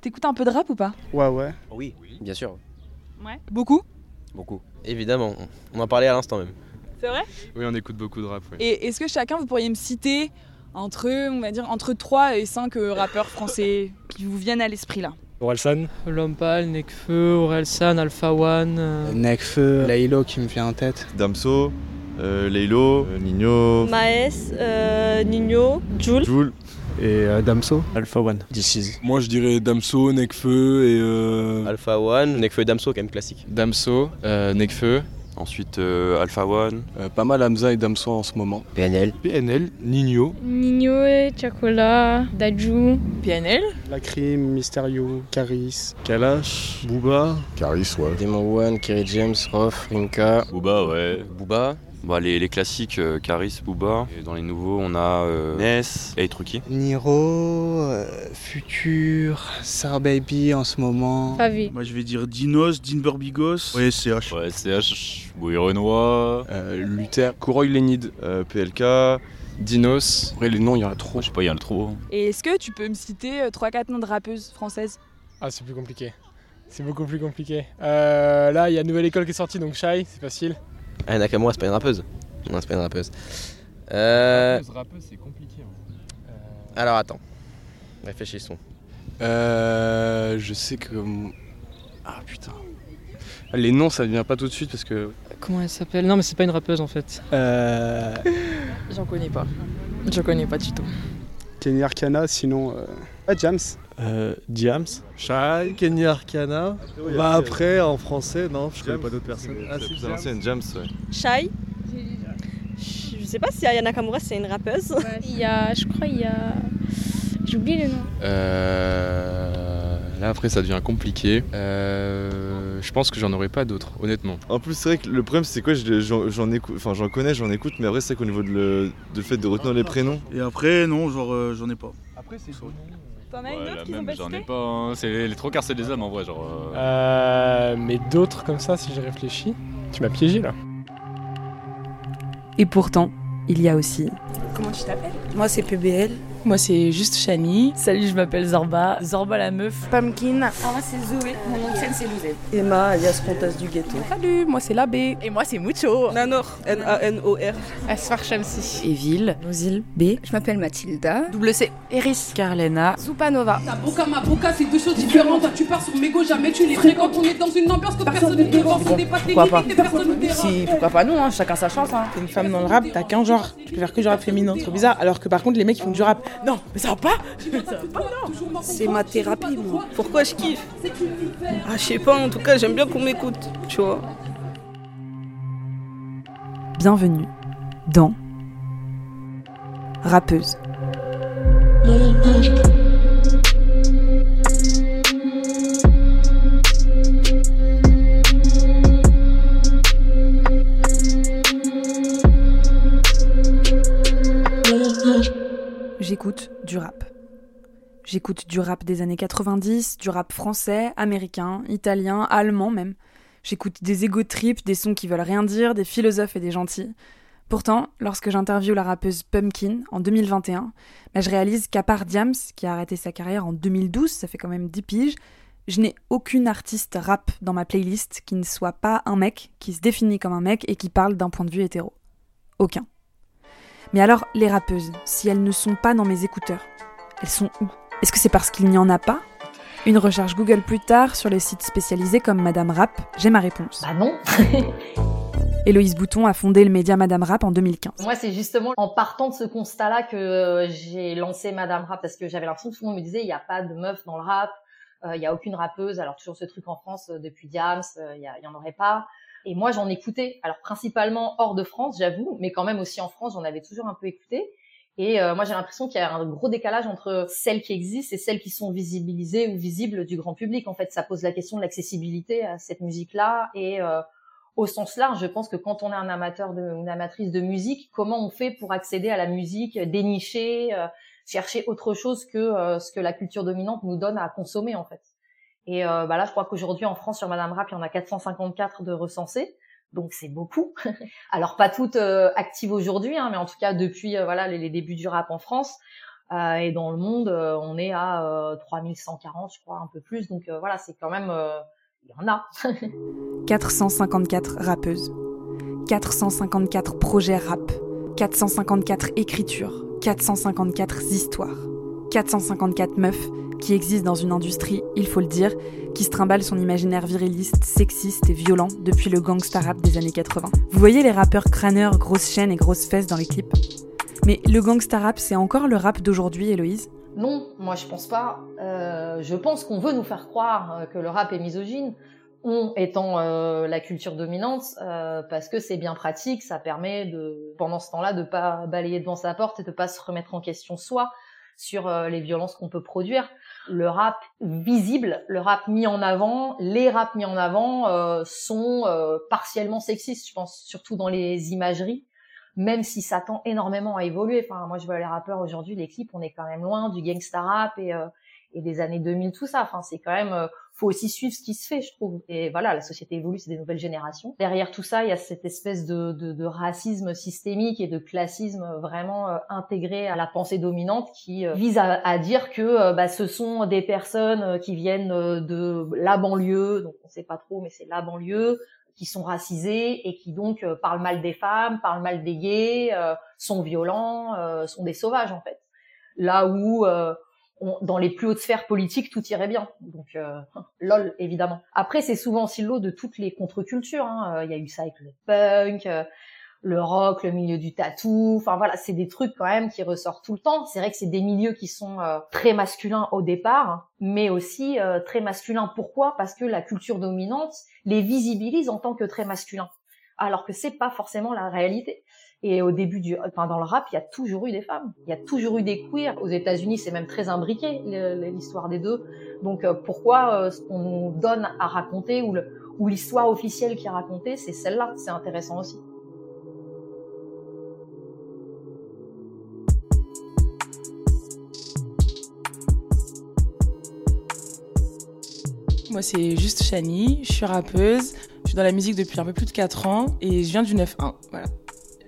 T'écoutes un peu de rap ou pas? Ouais, ouais. Oui, bien sûr. Ouais. Beaucoup? Beaucoup. Évidemment. On en parlait à l'instant même. C'est vrai? Oui, on écoute beaucoup de rap. Oui. Et est-ce que chacun, vous pourriez me citer entre, on va dire, entre 3 et 5 rappeurs français qui vous viennent à l'esprit là? Orelsan, Lompal, Nekfeu, Orelsan, Alpha One. euh, Nekfeu, Laylo qui me vient en tête. Damso, euh, Laylo, euh, Nino, Maes, euh, Nino, Jules. Joule. Et euh, Damso. Alpha One. This is. Moi je dirais Damso, Nekfeu et euh... Alpha One, Nekfeu et Damso, quand même classique. Damso, euh, Nekfeu, Ensuite euh, Alpha One. euh, pas mal Hamza et Damso en ce moment. PNL. PNL, Nino. Nino et Chakola, Daju. PNL La Crime, Mysterio, Caris. Kalash, Booba. Caris, ouais. Demon One, Kerry James, Rof, Rinka, Booba, ouais. Booba. Bah, les, les classiques, euh, Caris, Booba. Et dans les nouveaux, on a euh, Ness et Truki. Niro, euh, Futur, Sar Baby en ce moment. Favi. Moi je vais dire Dinos, Dinber Bigos. Ouais, CH. Ouais, CH, Bouille Renoir, Euh, Luther, Kouroy Lenid. euh, PLK. Dinos. Après les noms il y en a trop. Je sais pas, il y en a trop. Et est-ce que tu peux me citer 3-4 noms de rappeuses françaises? Ah, c'est plus compliqué. C'est beaucoup plus compliqué. Euh, là, il y a une nouvelle école qui est sortie, donc Shy, c'est facile. Ah, Nakamura, c'est pas une rappeuse. Non, c'est pas une rappeuse. Euh, Rappeuse, c'est compliqué. alors attends. Réfléchissons. Euh, je sais que. Ah putain. Les noms ça ne vient pas tout de suite parce que. Comment elle s'appelle? Non, mais c'est pas une rappeuse en fait. Euh, J'en connais pas. Je connais pas du tout. Kenny Arcana, sinon. Euh... Ah, Jams. Euh, Diams, Shai, Kenny Arcana. Bah après, en français, non, je connais pas d'autres personnes. Ah, C'est plus Jams. ancienne, James, ouais. Shai. Je sais pas si Aya Nakamura c'est une rappeuse. Il y a, je crois, il y a. J'oublie le nom. Euh, là, après, ça devient compliqué. Euh, je pense que j'en aurais pas d'autres, honnêtement. En plus, c'est vrai que le problème, c'est quoi je- J'en j'en écoute, enfin, j'en connais, j'en écoute, mais après, c'est vrai qu'au niveau de le, de fait de retenir les prénoms. Et après, non, genre euh, j'en ai pas. Après, c'est T'en as une autre qu'ils ont pas j'en ai pas. hein. C'est les trois quarts, c'est des hommes en vrai, genre. euh, Euh, mais d'autres comme ça, si j'ai réfléchi. Tu m'as piégé là. Et pourtant, il y a aussi Comment tu t'appelles? Moi, c'est PBL. Moi, c'est juste Shani. Salut, je m'appelle Zorba. Zorba la meuf. Pumpkin. Ah, moi, c'est Zoé. Mon nom de scène, c'est Louzette. Emma, alias Comtesse du Ghetto. Salut, moi, c'est l'abbé. Et moi, c'est Mucho. Nanor. N-A-N-O-R. Asfar Shamsi. Evil, Nosil, B, Je m'appelle Mathilda. Double C. Eris. Carlena, Soupanova. Taboka, Maboka, c'est deux choses différentes. Tu pars sur mégo, jamais tu les fréquentes. On est dans une ambiance que personne ne dérange. On dépasse les Pourquoi limites et personne ne dérange. Si, pourquoi pas non, hein, chacun sa chance. Hein. T'es une femme dans le rap, t'as qu'un genre. Tu peux faire que du rap féminin, trop bizarre. Alors que par contre, les mecs ils font du rap. Non, mais ça va pas C'est ma thérapie, moi. Pourquoi je kiffe Ah, je sais pas, en tout cas, j'aime bien qu'on m'écoute, tu vois. bienvenue dans Rappeuse. J'écoute du rap. J'écoute du rap des années 90, du rap français, américain, italien, allemand même. J'écoute des ego trips, des sons qui veulent rien dire, des philosophes et des gentils. Pourtant, lorsque j'interviewe la rappeuse Pumpkin en 2021, bah, je réalise qu'à part Diams, qui a arrêté sa carrière en 2012, ça fait quand même 10 piges, je n'ai aucune artiste rap dans ma playlist qui ne soit pas un mec, qui se définit comme un mec et qui parle d'un point de vue hétéro. Aucun. Mais alors, les rappeuses, si elles ne sont pas dans mes écouteurs, elles sont où? Est-ce que c'est parce qu'il n'y en a pas? Une recherche Google plus tard sur les sites spécialisés comme Madame Rap, j'ai ma réponse. Bah non Héloïse Bouton a fondé le média Madame Rap en 2015. Moi, c'est justement en partant de ce constat-là que euh, j'ai lancé Madame Rap parce que j'avais l'impression que tout le monde me disait il n'y a pas de meuf dans le rap, euh, il n'y a aucune rappeuse. Alors toujours ce truc en France euh, depuis Diams, euh, il y, en aurait pas. Et moi, j'en écoutais. Alors principalement hors de France, j'avoue, mais quand même aussi en France, j'en avais toujours un peu écouté. Et euh, moi, j'ai l'impression qu'il y a un gros décalage entre celles qui existent et celles qui sont visibilisées ou visibles du grand public. En fait, ça pose la question de l'accessibilité à cette musique-là et euh, au sens large, je pense que quand on est un amateur de, une amatrice de musique, comment on fait pour accéder à la musique dénicher, euh, chercher autre chose que euh, ce que la culture dominante nous donne à consommer en fait? Et euh, bah là, je crois qu'aujourd'hui en France sur Madame Rap, il y en a 454 de recensés, donc c'est beaucoup. Alors pas toutes euh, actives aujourd'hui, hein, mais en tout cas depuis euh, voilà les, débuts du rap en France. Et dans le monde, on est à euh, 3140, je crois, un peu plus. Donc voilà, c'est quand même, il y en a. 454 rappeuses, 454 projets rap, 454 écritures, 454 histoires, 454 meufs qui existent dans une industrie, il faut le dire, qui se trimballe son imaginaire viriliste, sexiste et violent depuis le gangsta rap des années 80. Vous voyez les rappeurs crâneurs, grosses chaînes et grosses fesses dans les clips Mais le gangsta rap, c'est encore le rap d'aujourd'hui, Héloïse? Non, moi je pense pas. Euh, je pense qu'on veut nous faire croire euh, que le rap est misogyne, on étant euh, la culture dominante, parce que c'est bien pratique, ça permet de, pendant ce temps-là, de pas balayer devant sa porte et de pas se remettre en question soi sur les violences qu'on peut produire. Le rap visible, le rap mis en avant, les raps mis en avant euh, sont euh, partiellement sexistes, je pense, surtout dans les imageries, même si ça tend énormément à évoluer. Enfin, moi, je vois les rappeurs aujourd'hui, les clips, on est quand même loin du gangsta rap et, et des années 2000, tout ça. Enfin, c'est quand même faut aussi suivre ce qui se fait, je trouve. Et voilà, la société évolue, c'est des nouvelles générations. Derrière tout ça, il y a cette espèce de, racisme systémique et de classisme vraiment euh, intégré à la pensée dominante qui euh, vise à, dire que euh, bah, ce sont des personnes qui viennent de la banlieue, donc on sait pas trop, mais c'est la banlieue, qui sont racisées et qui donc parlent mal des femmes, parlent mal des gays, sont violents, sont des sauvages en fait. Là où dans les plus hautes sphères politiques, tout irait bien. Donc, euh, lol, évidemment. Après, c'est souvent aussi l'eau de toutes les contre-cultures. Hein. Euh, il y a eu ça avec le punk, euh, le rock, le milieu du tatou. Enfin voilà, c'est des trucs quand même qui ressortent tout le temps. C'est vrai que c'est des milieux qui sont très masculins au départ, mais aussi très masculins. Pourquoi? Parce que la culture dominante les visibilise en tant que très masculins, alors que c'est pas forcément la réalité. Et au début du, enfin dans le rap, il y a toujours eu des femmes, il y a toujours eu des queers. Aux États-Unis, c'est même très imbriqué l'histoire des deux. Donc euh, pourquoi euh, ce qu'on nous donne à raconter ou l'histoire officielle qui est racontée, c'est celle-là. C'est intéressant aussi. Moi, c'est juste Shani, je suis rappeuse, je suis dans la musique depuis un peu plus de 4 ans et je viens du 9-1. Voilà.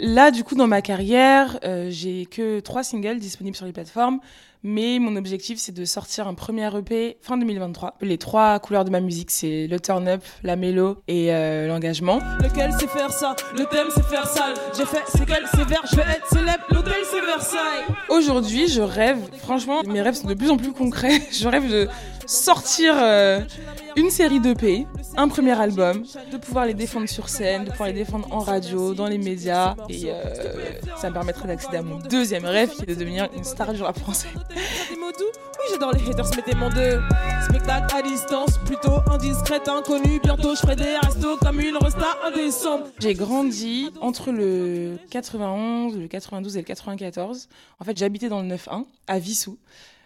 Là, du coup, dans ma carrière, euh, j'ai que trois singles disponibles sur les plateformes, mais mon objectif, c'est de sortir un premier EP fin 2023. Les trois couleurs de ma musique, c'est le turn-up, la mélo et euh, l'engagement. Lequel c'est faire ça? Le thème, c'est faire ça. J'ai fait c'est quel c'est vers, je vais être célèbre. L'hôtel, c'est Versailles. Aujourd'hui, je rêve, franchement, mes rêves sont de plus en plus concrets. je rêve de sortir euh, une série d'EP, un premier album, de pouvoir les défendre sur scène, de pouvoir les défendre en radio, dans les médias. Et euh, ça me permettrait d'accéder à mon deuxième rêve qui est de devenir une star du rap français. Oui, j'adore les haters, mettez mon deux. Spectacle à distance, plutôt indiscrète, inconnue. Bientôt, je ferai des restos comme une resta indécembre. J'ai grandi entre le 91, le 92 et le 94. En fait, j'habitais dans le 9-1, à Vissou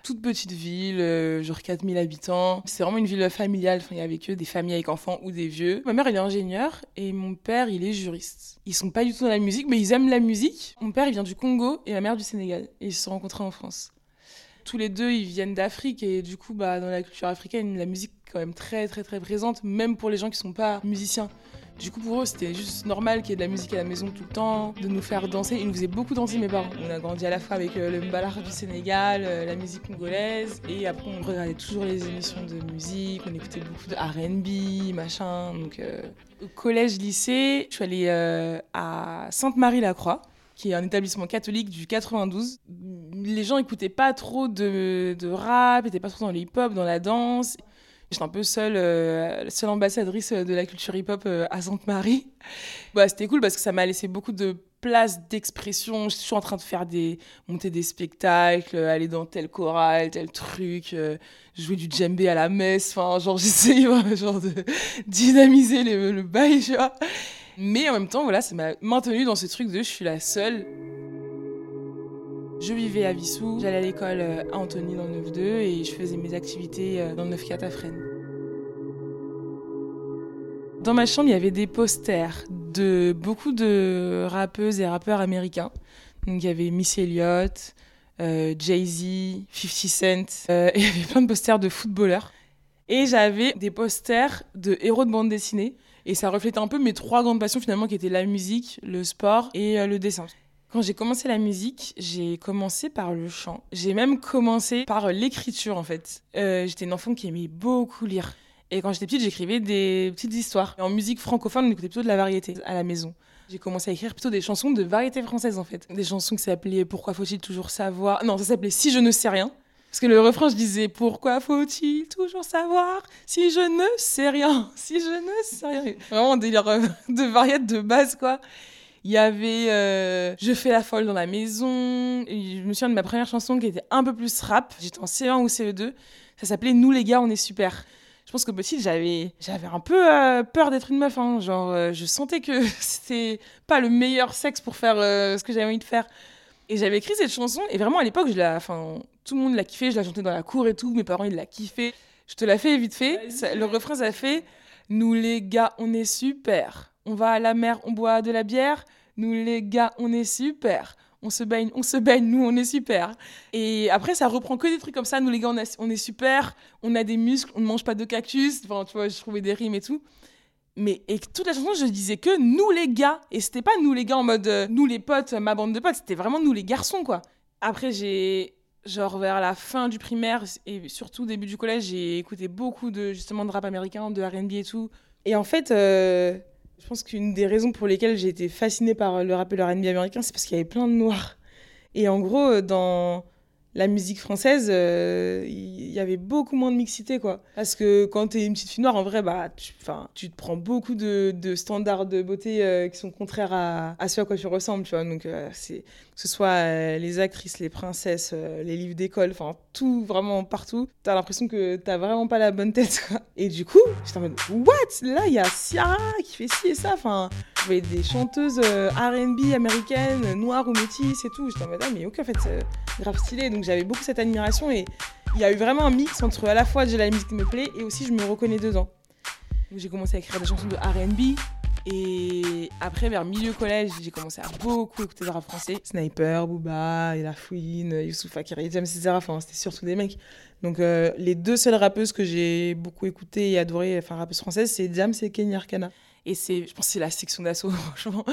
toute petite ville, euh, genre 4000 habitants. C'est vraiment une ville familiale. Il y avait que des familles avec enfants ou des vieux. Ma mère, elle est ingénieure et mon père, il est juriste. Ils sont pas du tout dans la musique, mais ils aiment la musique. Mon père, il vient du Congo et ma mère du Sénégal. Et ils se sont rencontrés en France. Tous les deux, ils viennent d'Afrique et du coup, bah, dans la culture africaine, la musique est quand même très, très, très présente, même pour les gens qui sont pas musiciens. Du coup, pour eux, c'était juste normal qu'il y ait de la musique à la maison tout le temps, de nous faire danser. Ils nous faisaient beaucoup danser, mes parents. On a grandi à la fois avec euh, le mbalar du Sénégal, euh, la musique congolaise, et après, on regardait toujours les émissions de musique, on écoutait beaucoup de RB, machin. Donc, euh, au collège, lycée, je suis allée à Sainte-Marie-la-Croix qui est un établissement catholique du 92. Les gens écoutaient pas trop de, de rap, n'étaient pas trop dans le hip-hop, dans la danse. J'étais un peu seule, euh, seule ambassadrice de la culture hip-hop euh, à Sainte-Marie. Bah, c'était cool parce que ça m'a laissé beaucoup de place d'expression. Je suis en train de faire des monter des spectacles, aller dans tel choral, tel truc, euh, jouer du djembé à la messe. Enfin, genre j'essayais de dynamiser le bail, tu vois. Mais en même temps, voilà, ça m'a maintenu dans ce truc de je suis la seule je vivais à Vissou, j'allais à l'école euh, à Antony dans le 9-2 et je faisais mes activités euh, dans le 9-4 à Fresnes. Dans ma chambre, il y avait des posters de beaucoup de rappeuses et rappeurs américains. Donc il y avait Miss Elliott, euh, Jay-Z, 50 Cent, et il y avait plein de posters de footballeurs. Et j'avais des posters de héros de bande dessinée. Et ça reflétait un peu mes trois grandes passions finalement qui étaient la musique, le sport et le dessin. Quand j'ai commencé la musique, j'ai commencé par le chant. J'ai même commencé par l'écriture en fait. Euh, j'étais une enfant qui aimait beaucoup lire. Et quand j'étais petite, j'écrivais des petites histoires. En musique francophone, on écoutait plutôt de la variété à la maison. J'ai commencé à écrire plutôt des chansons de variété française en fait. Des chansons qui s'appelaient Pourquoi faut-il toujours savoir? Non, ça s'appelait Si je ne sais rien. Parce que le refrain, je disais Pourquoi faut-il toujours savoir si je ne sais rien Si je ne sais rien? Vraiment un délire euh, de variété de base quoi. Il y avait euh, Je fais la folle dans la maison. Je me souviens de ma première chanson qui était un peu plus rap. J'étais en CE1 ou CE2. Ça s'appelait Nous les gars, on est super. Je pense que petite, j'avais, j'avais un peu euh, peur d'être une meuf. Hein. Genre, je sentais que c'était pas le meilleur sexe pour faire ce que j'avais envie de faire. Et j'avais écrit cette chanson. Et vraiment, à l'époque, je la, enfin, tout le monde l'a kiffé. Je la chantais dans la cour et tout. Mes parents, ils la kiffé. Je te la fais vite fait. Ça, le refrain, ça fait Nous les gars, on est super. On va à la mer, on boit de la bière. Nous les gars, on est super. On se baigne, on se baigne, nous on est super. Et après, ça reprend que des trucs comme ça. Nous les gars, on, est super. On a des muscles, on ne mange pas de cactus. Enfin, tu vois, je trouvais des rimes et tout. Mais et toute la chanson, je disais que nous les gars. Et c'était pas nous les gars en mode euh, nous les potes, ma bande de potes. C'était vraiment nous les garçons, quoi. Après, j'ai genre vers la fin du primaire et surtout début du collège, j'ai écouté beaucoup de justement de rap américain, de R&B et tout. Et en fait, euh, je pense qu'une des raisons pour lesquelles j'ai été fascinée par le rap et le R&B américain, c'est parce qu'il y avait plein de noirs. Et en gros, dans la musique française, euh, y avait beaucoup moins de mixité, quoi. Parce que quand t'es une petite fille noire, en vrai, bah, tu, tu te prends beaucoup de, standards de beauté euh, qui sont contraires à, à, ce à quoi tu ressembles, tu vois. Donc, euh, que ce soit les actrices, les princesses, les livres d'école, tout, vraiment partout. T'as l'impression que t'as vraiment pas la bonne tête. Et du coup, j'étais en mode, what? Là, il y a Ciara qui fait ci et ça, enfin des chanteuses R&B américaines, noires ou métisses et tout. J'étais en mode, ah, mais ok, en fait, c'est grave stylé. Donc j'avais beaucoup cette admiration et il y a eu vraiment un mix entre à la fois j'ai la musique qui me plaît et aussi je me reconnais dedans. J'ai commencé à écrire des chansons de R&B et après vers milieu collège j'ai commencé à beaucoup écouter de rap français. Sniper, Booba, La Fouine, Youssouf Akiri, James etc. Enfin c'était surtout des mecs. Donc euh, les deux seules rappeuses que j'ai beaucoup écoutées et adorées, enfin rappeuses françaises, c'est James et Kenny Arcana. Et c'est, je pense que c'est la section d'assaut, franchement.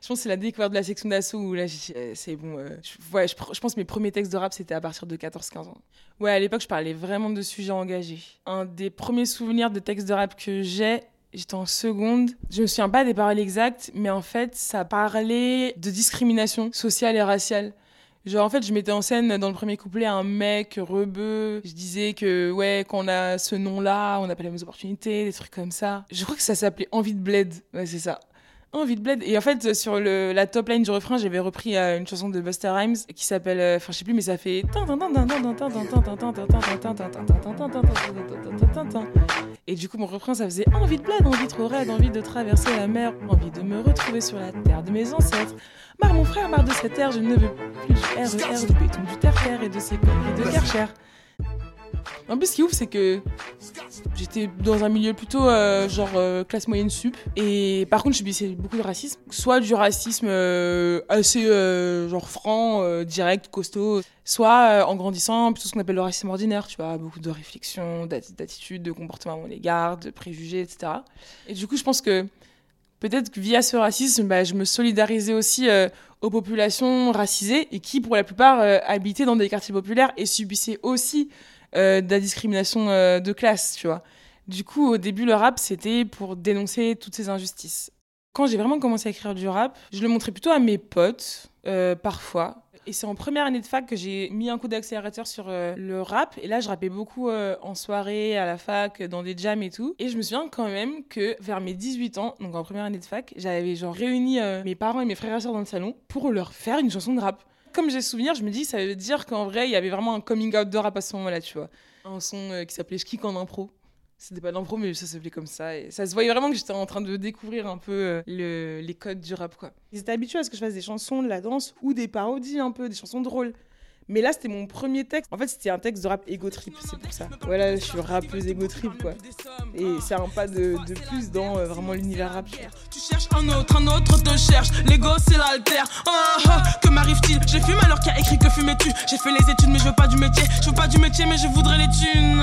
Je pense que c'est la découverte de la section d'assaut où là, euh, c'est bon. Euh, je, ouais, je, pense que mes premiers textes de rap, c'était à partir de 14-15 ans. Ouais, à l'époque, je parlais vraiment de sujets engagés. Un des premiers souvenirs de textes de rap que j'ai, J'étais en seconde. Je me souviens pas des paroles exactes, mais en fait, ça parlait de discrimination sociale et raciale. Genre, en fait, je mettais en scène dans le premier couplet un mec rebeu. Je disais que, ouais, quand on a ce nom-là, on n'a pas les mêmes opportunités, des trucs comme ça. Je crois que ça s'appelait Envie de bled. Ouais, c'est ça. Envie de bled. Et en fait, sur le, la top line du refrain, j'avais repris une chanson de Buster Rhymes qui s'appelle, enfin, je sais plus, mais ça fait. Et du coup, mon refrain, ça faisait envie de bled, envie trop raide, envie de traverser la mer, envie de me retrouver sur la terre de mes ancêtres. Marre mon frère, marre de cette terre, je ne veux plus du RER, du béton, du terre-terre et de ces conneries de Karcher. En plus, ce qui est ouf, c'est que j'étais dans un milieu plutôt euh, genre euh, classe moyenne sup. Et par contre, je subissais beaucoup de racisme. Soit du racisme euh, assez genre franc, direct, costaud. Soit en grandissant, plutôt ce qu'on appelle le racisme ordinaire, tu vois, beaucoup de réflexion, d'attitude, de comportement à mon égard, de préjugés, etc. Et du coup, je pense que peut-être que via ce racisme, bah, je me solidarisais aussi aux populations racisées et qui, pour la plupart, habitaient dans des quartiers populaires et subissaient aussi de la discrimination de classe, tu vois. Du coup, au début, le rap, c'était pour dénoncer toutes ces injustices. Quand j'ai vraiment commencé à écrire du rap, je le montrais plutôt à mes potes, parfois, et c'est en première année de fac que j'ai mis un coup d'accélérateur sur euh, le rap. Et là, je rappais beaucoup euh, en soirée, à la fac, dans des jams et tout. Et je me souviens quand même que vers mes 18 ans, donc en première année de fac, j'avais genre réuni euh, mes parents et mes frères et sœurs dans le salon pour leur faire une chanson de rap. Comme j'ai souvenir, je me dis, ça veut dire qu'en vrai, il y avait vraiment un coming out de rap à ce moment-là, tu vois. Un son qui s'appelait Je kick en impro. C'était pas l'impro, mais ça s'appelait comme ça. Et ça se voyait vraiment que j'étais en train de découvrir un peu euh, le, les codes du rap, quoi. Ils étaient habitués à ce que je fasse des chansons, de la danse ou des parodies un peu, des chansons drôles. Mais là, c'était mon premier texte. En fait, c'était un texte de rap ego trip, c'est pour ça. Voilà, je suis rappeuse ego trip, quoi. Et c'est un pas de, de plus dans euh, vraiment l'univers rap. Tu cherches un autre, un autre te cherche. L'ego, c'est l'alter. Oh, oh, que m'arrive-t-il J'ai fumé alors qu'il a écrit que fumais-tu J'ai fait les études, mais je veux pas du métier. Je veux pas du métier, mais je voudrais les thunes.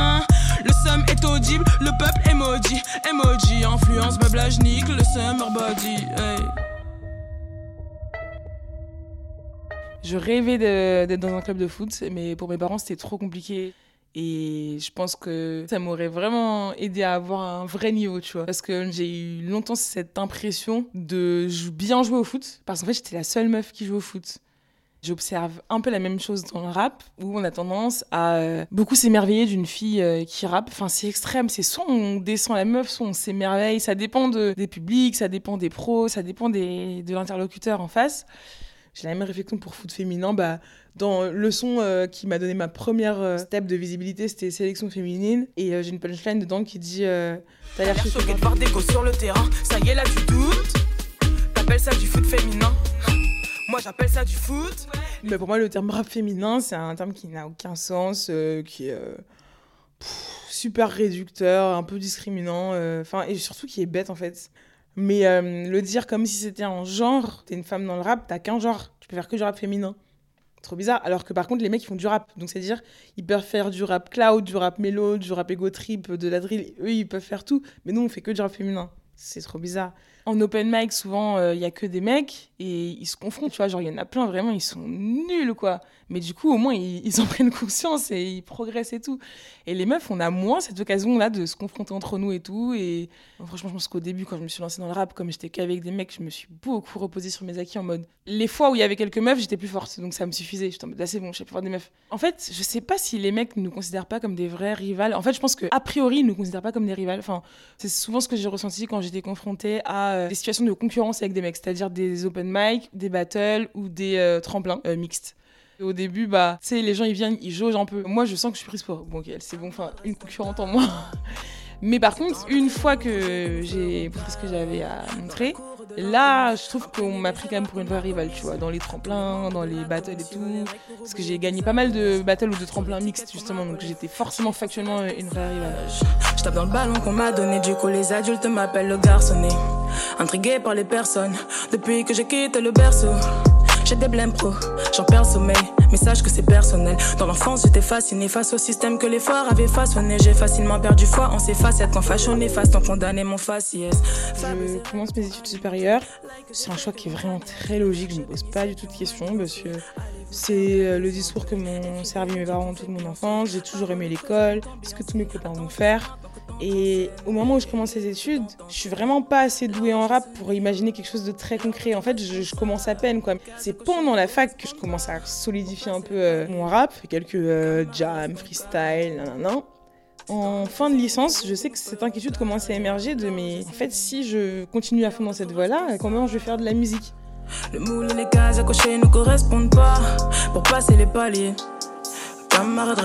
Le seum est audible, le peuple emoji. Emoji, influence, meublage, nique, le summer body. Je rêvais d'être dans un club de foot, mais pour mes parents, c'était trop compliqué. Et je pense que ça m'aurait vraiment aidé à avoir un vrai niveau, tu vois. Parce que j'ai eu longtemps cette impression de bien jouer au foot. Parce qu'en fait, j'étais la seule meuf qui joue au foot. J'observe un peu la même chose dans le rap, où on a tendance à euh, beaucoup s'émerveiller d'une fille euh, qui rappe. Enfin, c'est extrême. C'est soit on descend la meuf, soit on s'émerveille. Ça dépend de- des publics, ça dépend des pros, ça dépend des, de l'interlocuteur en face. J'ai la même réflexion pour foot féminin. Bah, dans le son euh, qui m'a donné ma première euh, step de visibilité, c'était sélection féminine. Et euh, j'ai une punchline dedans qui dit T'as l'air choqué de voir des gosses sur le terrain. Ça y est, là, tu doutes. T'appelles ça du foot féminin. Moi, j'appelle ça du foot. Mais pour moi, le terme rap féminin, c'est un terme qui n'a aucun sens, euh, qui est euh, super réducteur, un peu discriminant, euh, enfin et surtout qui est bête en fait. Mais le dire comme si c'était un genre, t'es une femme dans le rap, t'as qu'un genre, tu peux faire que du rap féminin. Trop bizarre. Alors que par contre, les mecs, ils font du rap. Donc, c'est-à-dire, ils peuvent faire du rap cloud, du rap mélo, du rap ego trip, de la drill. Eux, ils peuvent faire tout. Mais nous, on fait que du rap féminin. C'est trop bizarre. En open mic, souvent, euh, il y a que des mecs et ils se confrontent, tu vois. Genre, il y en a plein, vraiment, ils sont nuls, quoi. Mais du coup, au moins, ils, en prennent conscience et ils progressent et tout. Et les meufs, on a moins cette occasion-là de se confronter entre nous et tout. Et franchement, je pense qu'au début, quand je me suis lancée dans le rap, comme j'étais qu'avec des mecs, je me suis beaucoup reposée sur mes acquis en mode. Les fois où il y avait quelques meufs, j'étais plus forte. Donc ça me suffisait. J'étais en mode, là, c'est bon, je sais plus voir des meufs. En fait, je sais pas si les mecs nous considèrent pas comme des vrais rivales. En fait, je pense que a priori, ils nous considèrent pas comme des rivales. Enfin, c'est souvent ce que j'ai ressenti quand j'étais confrontée à euh, des situations de concurrence avec des mecs, c'est-à-dire des open mic, des battles ou des euh, tremplins euh, mixtes. Au début, bah, tu sais, les gens ils viennent, ils jaugent un peu. Moi, je sens que je suis prise pour. Bon, ok, c'est bon, enfin, une concurrente en moi. Mais par contre, une fois que j'ai montré ce que j'avais à montrer, là, je trouve qu'on m'a pris quand même pour une vraie rivale, tu vois, dans les tremplins, dans les battles et tout. Parce que j'ai gagné pas mal de battles ou de tremplins mixtes, justement, donc j'étais forcément factuellement une vraie rivale. Je tape dans le ballon qu'on m'a donné, du coup les adultes m'appellent le garçonnet. Intrigué par les personnes, depuis que j'ai quitté le berceau. J'ai des blèmes pro, j'en perds sommeil, mais sache que c'est personnel. Dans l'enfance, j'étais fasciné face au système que les forts avaient façonné. J'ai facilement perdu foi en ces facettes quand facho néfaste en condamné mon faciès. Je commence mes études supérieures. C'est un choix qui est vraiment très logique. Je ne pose pas du tout de questions parce que c'est euh, le discours que m'ont servi mes parents toute mon enfance. J'ai toujours aimé l'école, ce que tous mes copains vont faire. Et au moment où je commence les études, je suis vraiment pas assez douée en rap pour imaginer quelque chose de très concret. En fait, je, commence à peine quoi. C'est pendant la fac que je commence à solidifier un peu euh, mon rap, quelques euh, jams, freestyle, nanana. En fin de licence, je sais que cette inquiétude commence à émerger de mais en fait, si je continue à fond dans cette voie-là, comment je vais faire de la musique? Le moule et les cases à cocher ne correspondent pas. Pour passer les paliers, camarade.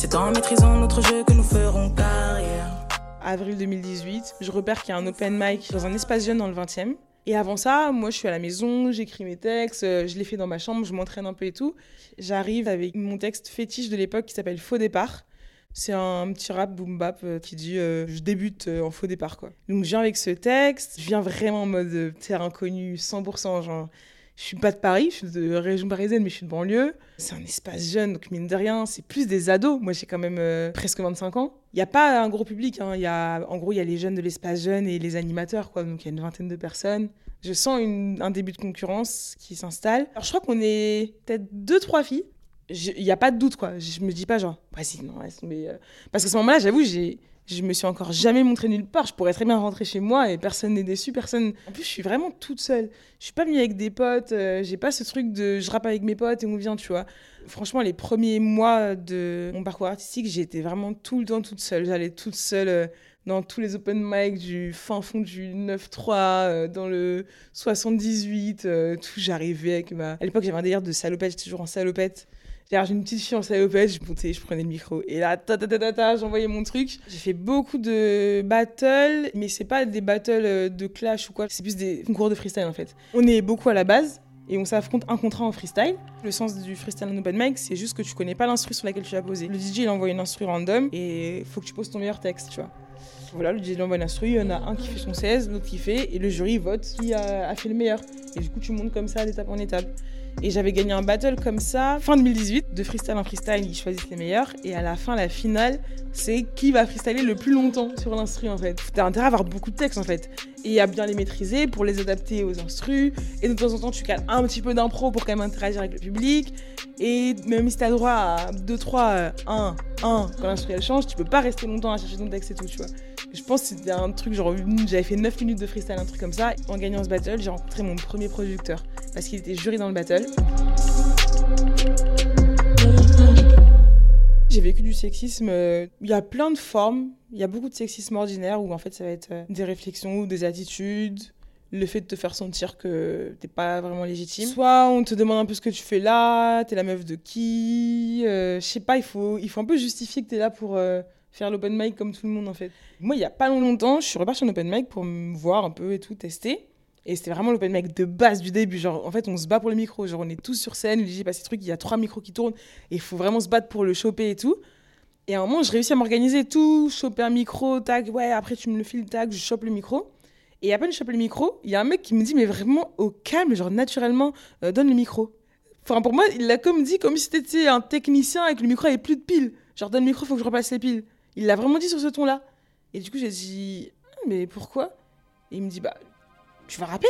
C'est en maîtrisant notre jeu que nous ferons carrière. Avril 2018, je repère qu'il y a un open mic dans un espace jeune dans le 20e. Et avant ça, moi je suis à la maison, j'écris mes textes, euh, je les fais dans ma chambre, je m'entraîne un peu et tout. J'arrive avec mon texte fétiche de l'époque qui s'appelle Faux départ. C'est un petit rap boom bap euh, qui dit euh, je débute en faux départ quoi. Donc je viens avec ce texte, je viens vraiment en mode terre inconnue 100% genre je suis pas de Paris, je suis de région parisienne mais je suis de banlieue. C'est un espace jeune donc mine de rien, c'est plus des ados. Moi j'ai quand même euh, presque 25 ans. Il y a pas un gros public hein. y a en gros il y a les jeunes de l'espace jeune et les animateurs quoi. Donc il y a une vingtaine de personnes. Je sens un début de concurrence qui s'installe. Alors je crois qu'on est peut-être deux trois filles il n'y a pas de doute, quoi. Je me dis pas, genre, vas-y, non, tomber. euh. Parce qu'à ce moment-là, j'avoue, j'ai. Je me suis encore jamais montrée nulle part. Je pourrais très bien rentrer chez moi et personne n'est déçu, personne. En plus, je suis vraiment toute seule. Je suis pas venue avec des potes. euh, j'ai pas ce truc de je rappe avec mes potes et on vient, tu vois. Franchement, les premiers mois de mon parcours artistique, j'étais vraiment tout le temps toute seule. J'allais toute seule euh, dans tous les open mic du fin fond du 9-3, euh, dans le 78, euh, tout. J'arrivais avec ma. À l'époque, j'avais un délire de salopette, j'étais toujours en salopette. J'ai une petite fille en salopette, je montais, je prenais le micro. Et là, ta ta ta ta j'envoyais mon truc. J'ai fait beaucoup de battles, mais c'est pas des battles euh, de clash ou quoi, c'est plus des concours de freestyle en fait. On est beaucoup à la base. Et on s'affronte un contre un en freestyle. Le sens du freestyle en open mic, c'est juste que tu connais pas l'instru sur laquelle tu vas poser. Le DJ, il envoie une instru random et faut que tu poses ton meilleur texte, tu vois. Voilà, le DJ il envoie une instru, il y en a un qui fait son 16, l'autre qui fait, et le jury vote qui a fait le meilleur. Et du coup, tu montes comme ça d'étape en étape. Et j'avais gagné un battle comme ça, fin 2018, de freestyle en freestyle, ils choisissent les meilleurs. Et à la fin, la finale, c'est qui va freestyler le plus longtemps sur l'instru en fait. T'as intérêt à avoir beaucoup de texte en fait. et à bien les maîtriser pour les adapter aux instrus. Et de temps en temps, tu cales un petit peu d'impro pour quand même interagir avec le public. Et même si tu as droit à 2, 3, 1, 1, quand l'instru elle change, tu peux pas rester longtemps à chercher ton texte et tout, tu vois. Je pense que c'était un truc, genre, j'avais fait 9 minutes de freestyle, un truc comme ça. En gagnant ce battle, j'ai rencontré mon premier producteur parce qu'il était jury dans le battle. J'ai vécu du sexisme. euh, Il y a plein de formes. Il y a beaucoup de sexisme ordinaire où en fait ça va être euh, des réflexions ou des attitudes. Le fait de te faire sentir que t'es pas vraiment légitime. Soit on te demande un peu ce que tu fais là, t'es la meuf de qui. euh, Je sais pas, il faut, il faut un peu justifier que t'es là pour faire l'open mic comme tout le monde en fait. Moi, il y a pas longtemps, je suis repartie en open mic pour me voir un peu et tout, tester. Et c'était vraiment l'open mic de base du début. Genre, en fait, on se bat pour le micro. Genre, on est tous sur scène. J'ai passé ce truc, il y a trois micros qui tournent. Et il faut vraiment se battre pour le choper et tout. Et à un moment, je réussis à m'organiser tout, choper un micro, tag, ouais, après tu me le files, tag, je chope le micro. Et à peine je chope le micro, il y a un mec qui me dit, mais vraiment au calme, genre naturellement, euh, donne le micro. Enfin, pour moi, il l'a comme dit, comme si c'était un technicien et que le micro avait plus de piles. Genre, donne le micro, faut que je replace les piles. Il l'a vraiment dit sur ce ton-là. Et du coup, j'ai dit, Ah, mais pourquoi? Et il me dit, bah, tu vas rapper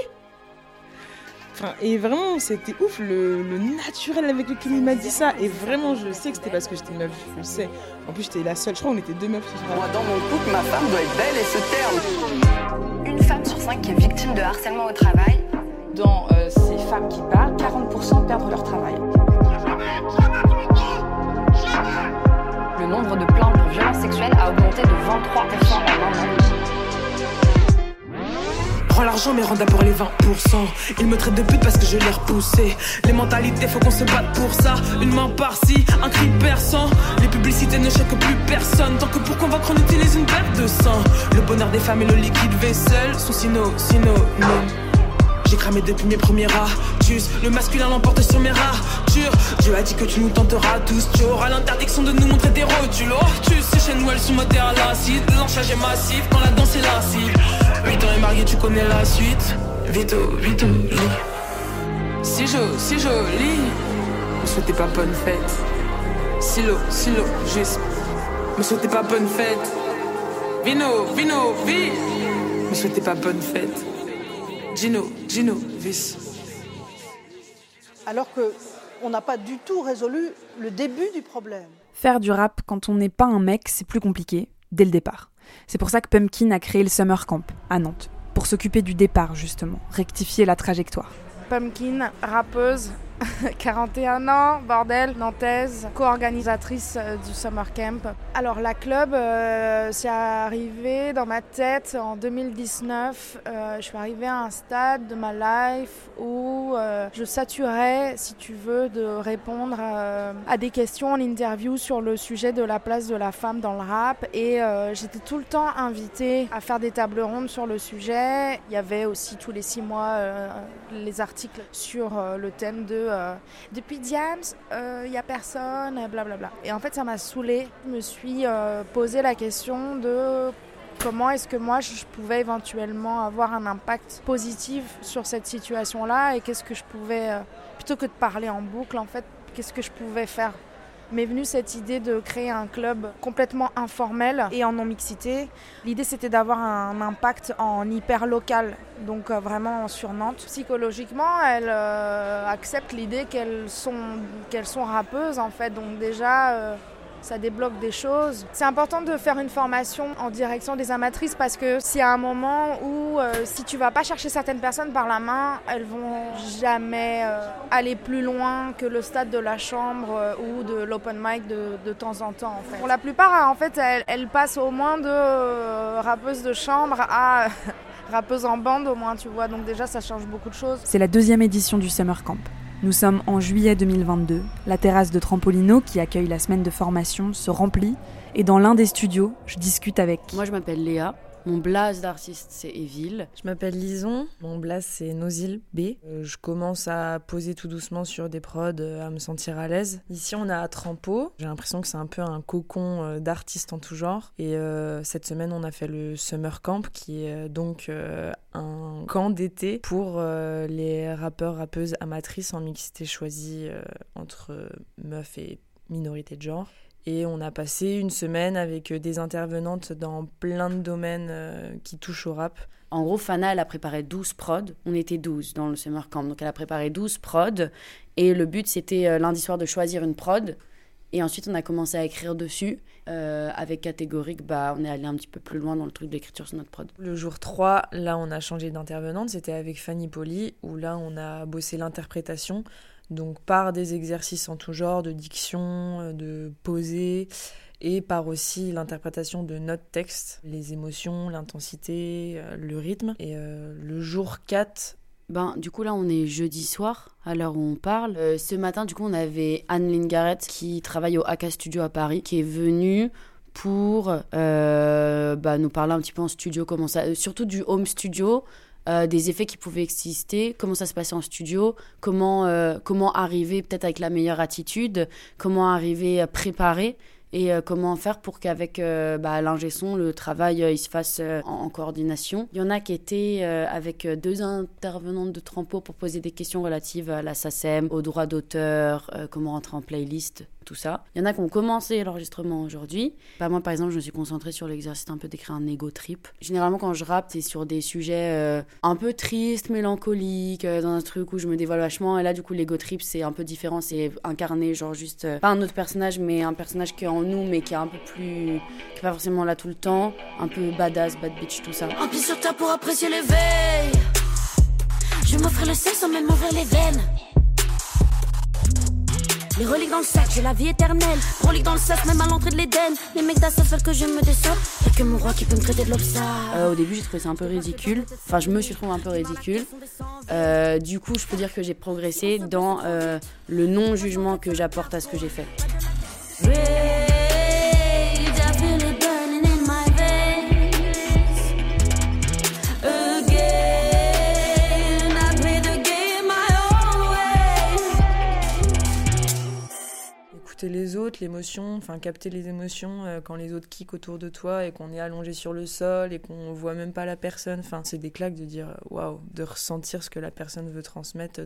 Enfin, et vraiment, c'était ouf le, le naturel avec lequel il m'a dit ça. Et vraiment, je sais que c'était parce que j'étais une meuf, je le sais. En plus, j'étais la seule, je crois qu'on était deux meufs. Moi, dans mon couple, ma femme doit être belle et se terme. Une femme sur cinq qui est victime de harcèlement au travail. Dans euh, ces femmes qui parlent, 40% perdent leur travail. Le nombre de plaintes pour violences sexuelles a augmenté de 23% en un an. Prends l'argent mais rends d'abord les 20% Ils me traitent de pute parce que je l'ai repoussé. Les mentalités faut qu'on se batte pour ça. Une main par-ci, un cri perçant. Les publicités ne choquent plus personne. Tant que pour convaincre on utilise une perte de sang. Le bonheur des femmes et le liquide vaisselle sont synonymes j'ai cramé depuis mes premiers ratus Le masculin l'emporte sur mes ratures Dieu a dit que tu nous tenteras tous. Tu auras l'interdiction de nous montrer des rotules Oh tu sais chez nous elles sont à l'acide. L'enchage est massif quand la danse est lascive 8 ans et marié tu connais la suite. Vito, Vito, lit Si joli, si joli Me souhaitez pas bonne fête. Silo, silo, juste. Me souhaitez pas bonne fête. Vino, vino, vi. Me souhaitez pas bonne fête Gino, Gino, vis. Alors que on n'a pas du tout résolu le début du problème. Faire du rap quand on n'est pas un mec, c'est plus compliqué, dès le départ. C'est pour ça que Pumpkin a créé le Summer Camp, à Nantes, pour s'occuper du départ justement, rectifier la trajectoire. Pumpkin, rappeuse, 41 ans, bordel, nantaise, co-organisatrice euh, du Summer Camp. Alors la club, euh, c'est arrivé dans ma tête en 2019. Euh, je suis arrivée à un stade de ma life où euh, je saturais, si tu veux, de répondre à des questions en interview sur le sujet de la place de la femme dans le rap. Et j'étais tout le temps invitée à faire des tables rondes sur le sujet. Il y avait aussi tous les six mois les articles sur le thème de euh, depuis Diams, il n'y a personne, blablabla. Et en fait, ça m'a saoulée. Je me suis euh, posé la question de comment est-ce que moi je pouvais éventuellement avoir un impact positif sur cette situation-là et qu'est-ce que je pouvais, euh, plutôt que de parler en boucle, en fait, qu'est-ce que je pouvais faire m'est venue cette idée de créer un club complètement informel et en non-mixité. L'idée c'était d'avoir un impact en hyper local, donc euh, vraiment sur Nantes. Psychologiquement, elles euh, acceptent l'idée qu'elles sont, sont rappeuses en fait, donc déjà euh, ça débloque des choses. C'est important de faire une formation en direction des amatrices parce que c'est un moment où euh, si tu vas pas chercher certaines personnes par la main, elles vont jamais euh, aller plus loin que le stade de la chambre euh, ou de l'open mic de, de, temps en temps. Pour la plupart, en fait, elles, elles passent au moins de rappeuse de chambre à rappeuse en bande au moins, tu vois. Donc déjà, ça change beaucoup de choses. C'est la deuxième édition du Summer Camp. Nous sommes en juillet 2022. La terrasse de Trampolino, qui accueille la semaine de formation, se remplit. Et dans l'un des studios, je discute avec. Moi, je m'appelle Léa. Mon blaze d'artiste, c'est Evil. Je m'appelle Lison. Mon blaze, c'est Nosil B. Euh, je commence à poser tout doucement sur des prods, euh, à me sentir à l'aise. Ici, on a Trampo. J'ai l'impression que c'est un peu un cocon euh, d'artistes en tout genre. Et cette semaine, on a fait le Summer Camp, qui est donc un camp d'été pour les rappeurs, rappeuses amatrices en mixité choisie entre meufs et minorité de genre. Et on a passé une semaine avec des intervenantes dans plein de domaines qui touchent au rap. En gros, Fana, elle a préparé 12 prods. On était 12 dans le summer camp. Donc, elle a préparé 12 prods. Et le but, c'était lundi soir de choisir une prod. Et ensuite, on a commencé à écrire dessus. Euh, avec catégorique, bah, on est allé un petit peu plus loin dans le truc d'écriture sur notre prod. Le jour 3, là, on a changé d'intervenante. C'était avec Fanny Poli, où là, on a bossé l'interprétation. Donc, par des exercices en tout genre, de diction, euh, de poser, et par aussi l'interprétation de notre texte, les émotions, l'intensité, euh, le rythme. Et le jour 4, ben, du coup, là, on est jeudi soir, à l'heure où on parle. Euh, ce matin, du coup, on avait Anne Garrett qui travaille au AK Studio à Paris, qui est venue pour euh, bah, nous parler un petit peu en studio, comment ça, euh, surtout du home studio, des effets qui pouvaient exister, comment ça se passait en studio, comment, comment arriver peut-être avec la meilleure attitude, comment arriver préparé et euh, comment faire pour qu'avec euh, bah, l'ingé son, le travail euh, il se fasse en, coordination. Il y en a qui étaient avec deux intervenantes de Trampo pour poser des questions relatives à la SACEM, aux droits d'auteur, comment rentrer en playlist, tout ça. Il y en a qui ont commencé l'enregistrement aujourd'hui. Bah, moi, par exemple, je me suis concentrée sur l'exercice un peu d'écrire un ego trip. Généralement, quand je rappe, c'est sur des sujets un peu tristes, mélancoliques, dans un truc où je me dévoile vachement. Et là, du coup, l'ego trip, c'est un peu différent. C'est incarner, genre, juste, pas un autre personnage, mais un personnage qui est en nous, mais qui est un peu plus. qui est pas forcément là tout le temps. Un peu badass, bad bitch, tout ça. Un pied sur terre pour apprécier l'éveil. Je m'offre le sexe sans même m'ouvrir les veines. Les reliques dans le sac, j'ai la vie éternelle. Reliques dans le sac, même à l'entrée de l'Éden. Les mecs d'Assas veulent que je me descende. Y'a que mon roi qui peut me traiter de l'obstacle. Euh, au début, j'ai trouvé ça un peu ridicule. Enfin, je me suis trouvé un peu ridicule. Euh, du coup, je peux dire que j'ai progressé dans euh, le non-jugement que j'apporte à ce que j'ai fait. Les autres, l'émotion, enfin capter les émotions euh, quand les autres kickent autour de toi et qu'on est allongé sur le sol et qu'on voit même pas la personne. Enfin, c'est des claques de dire waouh, de ressentir ce que la personne veut transmettre.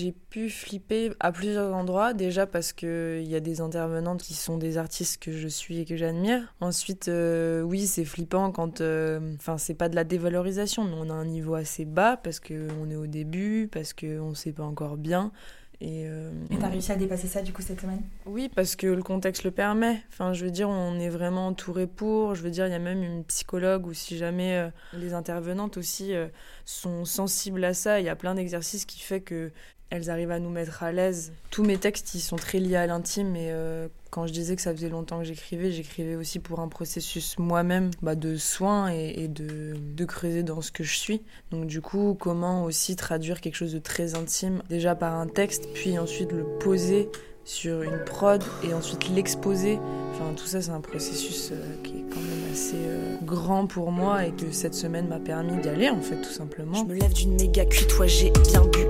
J'ai pu flipper à plusieurs endroits, déjà parce qu'il y a des intervenantes qui sont des artistes que je suis et que j'admire. Ensuite, euh, oui, c'est flippant quand. Euh, enfin, c'est pas de la dévalorisation, mais on a un niveau assez bas parce qu'on est au début, parce qu'on sait pas encore bien. Et euh, t'as réussi à dépasser ça du coup cette semaine? Oui, parce que le contexte le permet. Enfin, je veux dire, on est vraiment entouré pour. Je veux dire, il y a même une psychologue ou si jamais euh, les intervenantes aussi euh, sont sensibles à ça, il y a plein d'exercices qui fait que elles arrivent à nous mettre à l'aise. Tous mes textes, ils sont très liés à l'intime et euh, quand je disais que ça faisait longtemps que j'écrivais, j'écrivais aussi pour un processus moi-même bah, de soins et, de, creuser dans ce que je suis. Donc du coup, comment aussi traduire quelque chose de très intime, déjà par un texte, puis ensuite le poser sur une prod et ensuite l'exposer. Enfin, tout ça, c'est un processus euh, qui est quand même assez euh, grand pour moi et que cette semaine m'a permis d'y aller, en fait, tout simplement. Je me lève d'une méga cuite, j'ai bien bu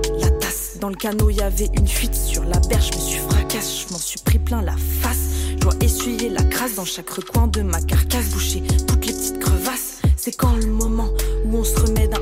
Dans le canot, il y avait une fuite sur la berge, je me suis fracasse, je m'en suis pris plein la face. Je dois essuyer la crasse dans chaque recoin de ma carcasse, boucher toutes les petites crevasses. C'est quand le moment où on se remet d'un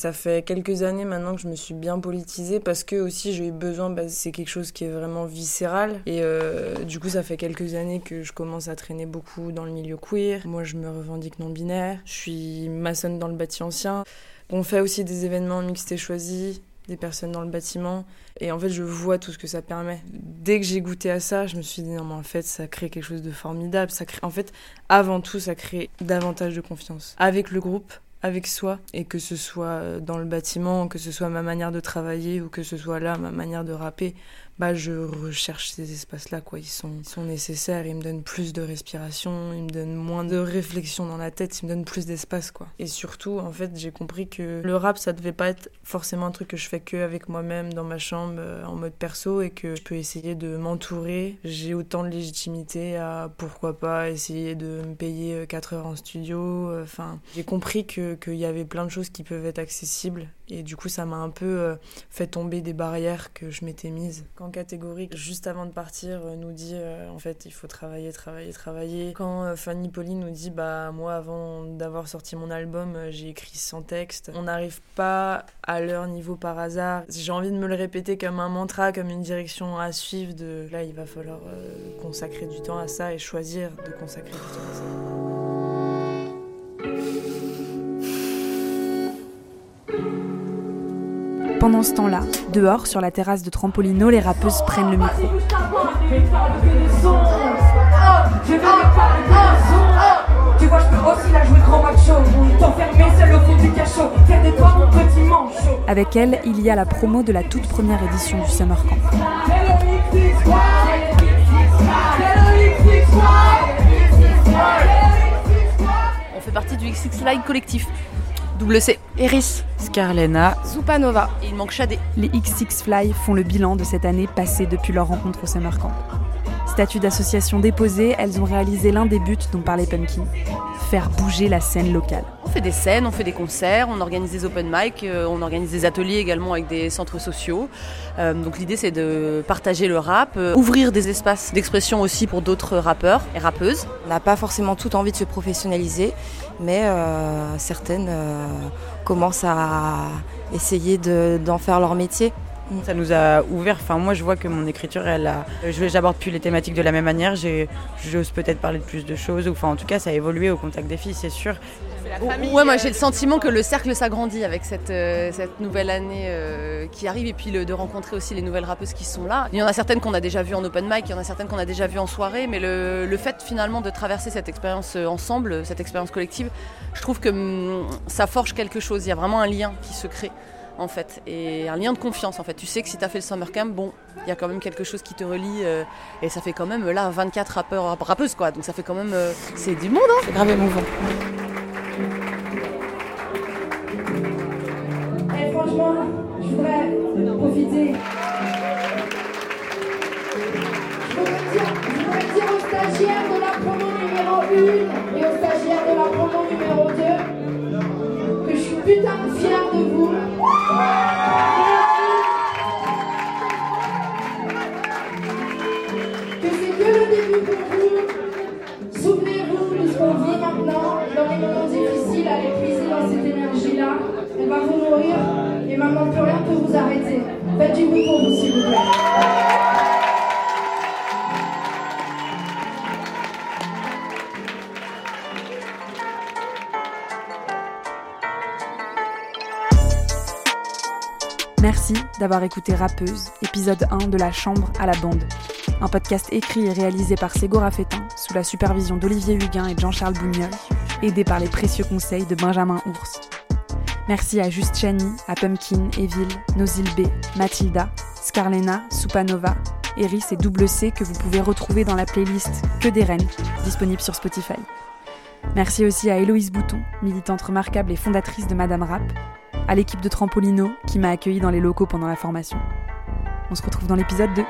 Ça fait quelques années maintenant que je me suis bien politisée parce que aussi j'ai eu besoin, bah, c'est quelque chose qui est vraiment viscéral. Et euh, du coup, ça fait quelques années que je commence à traîner beaucoup dans le milieu queer. Moi, je me revendique non-binaire. Je suis maçonne dans le bâti ancien. On fait aussi des événements mixtes et choisis des personnes dans le bâtiment. Et en fait, je vois tout ce que ça permet. Dès que j'ai goûté à ça, je me suis dit, non, mais en fait, ça crée quelque chose de formidable. Ça crée, en fait, avant tout, ça crée davantage de confiance. Avec le groupe, avec soi, et que ce soit euh, dans le bâtiment, que ce soit ma manière de travailler, ou que ce soit là, ma manière de rapper bah, je recherche ces espaces-là, quoi. Ils sont, ils sont nécessaires, ils me donnent plus de respiration, ils me donnent moins de réflexion dans la tête, ils me donnent plus d'espace, quoi. Et surtout, en fait, j'ai compris que le rap, ça devait pas être forcément un truc que je fais que avec moi-même dans ma chambre euh, en mode perso et que je peux essayer de m'entourer. J'ai autant de légitimité à pourquoi pas essayer de me payer 4 euh, heures en studio. Euh, enfin, j'ai compris que qu'il y avait plein de choses qui peuvent être accessibles et du coup, ça m'a un peu fait tomber des barrières que je m'étais mises. Quand catégorique. Juste avant de partir, euh, nous dit euh, en fait il faut travailler, travailler, travailler. Quand euh, Fanny Pauline nous dit bah moi avant d'avoir sorti mon album, euh, j'ai écrit sans texte. On n'arrive pas à leur niveau par hasard. J'ai envie de me le répéter comme un mantra, comme une direction à suivre. De là, il va falloir euh, consacrer du temps à ça et choisir de consacrer du temps à ça. Pendant ce temps-là, dehors, sur la terrasse de Trampolino, les rappeuses prennent le micro. Tu vois, je peux aussi la jouer grand macho. T'enfermer seul au fond du cachot. Faire de toi mon petit manchot. Avec elle, il y a la promo de la toute première édition du Summer Camp. On fait partie du XX Line collectif. Double C. Eris. Scarlena. Soupanova. Et il manque Shadé. Les X6 Fly font le bilan de cette année passée depuis leur rencontre au Summer Camp. Statut d'association déposé, elles ont réalisé l'un des buts dont parlait Pumpkin faire bouger la scène locale. On fait des scènes, on fait des concerts, on organise des open mic, euh, on organise des ateliers également avec des centres sociaux. Euh, donc l'idée c'est de partager le rap, euh, ouvrir des espaces d'expression aussi pour d'autres rappeurs et rappeuses. On n'a pas forcément tout envie de se professionnaliser, mais euh, certaines euh, commencent à essayer de- d'en faire leur métier. Ça nous a ouvert. Enfin, moi, je vois que mon écriture, elle a. Je j'aborde plus les thématiques de la même manière. J'ai- J'ose peut-être parler de plus de choses. Enfin, en tout cas, ça a évolué au contact des filles, c'est sûr. Ouais, moi j'ai le sentiment que le cercle s'agrandit avec cette, euh, cette nouvelle année euh, qui arrive et puis le- de rencontrer aussi les nouvelles rappeuses qui sont là. Il y en a certaines qu'on a déjà vues en open mic, il y en a certaines qu'on a déjà vues en soirée, mais le, le fait finalement de traverser cette expérience euh, ensemble, cette expérience collective, je trouve que hum, ça forge quelque chose. Il y a vraiment un lien qui se crée en fait et un lien de confiance en fait. Tu sais que si tu as fait le summer camp, bon, il y a quand même quelque chose qui te relie euh, et ça fait quand même là 24 rappeurs rappeuses quoi. Donc ça fait quand même euh, c'est du monde hein. C'est grave émouvant. D'avoir écouté Rappeuse, épisode 1 de La Chambre à la Bande. Un podcast écrit et réalisé par Ségora Fétin, sous la supervision d'Olivier Huguin et Jean-Charles Bougnol, aidé par les précieux conseils de Benjamin Ours. Merci à Juste Chani, à Pumpkin, Evil, Nosil B, Mathilda, Scarlena, Soupanova, Eris et Double C que vous pouvez retrouver dans la playlist Que des Reines, disponible sur Spotify. Merci aussi à Héloïse Bouton, militante remarquable et fondatrice de Madame Rap, à l'équipe de Trampolino qui m'a accueilli dans les locaux pendant la formation. On se retrouve dans l'épisode 2.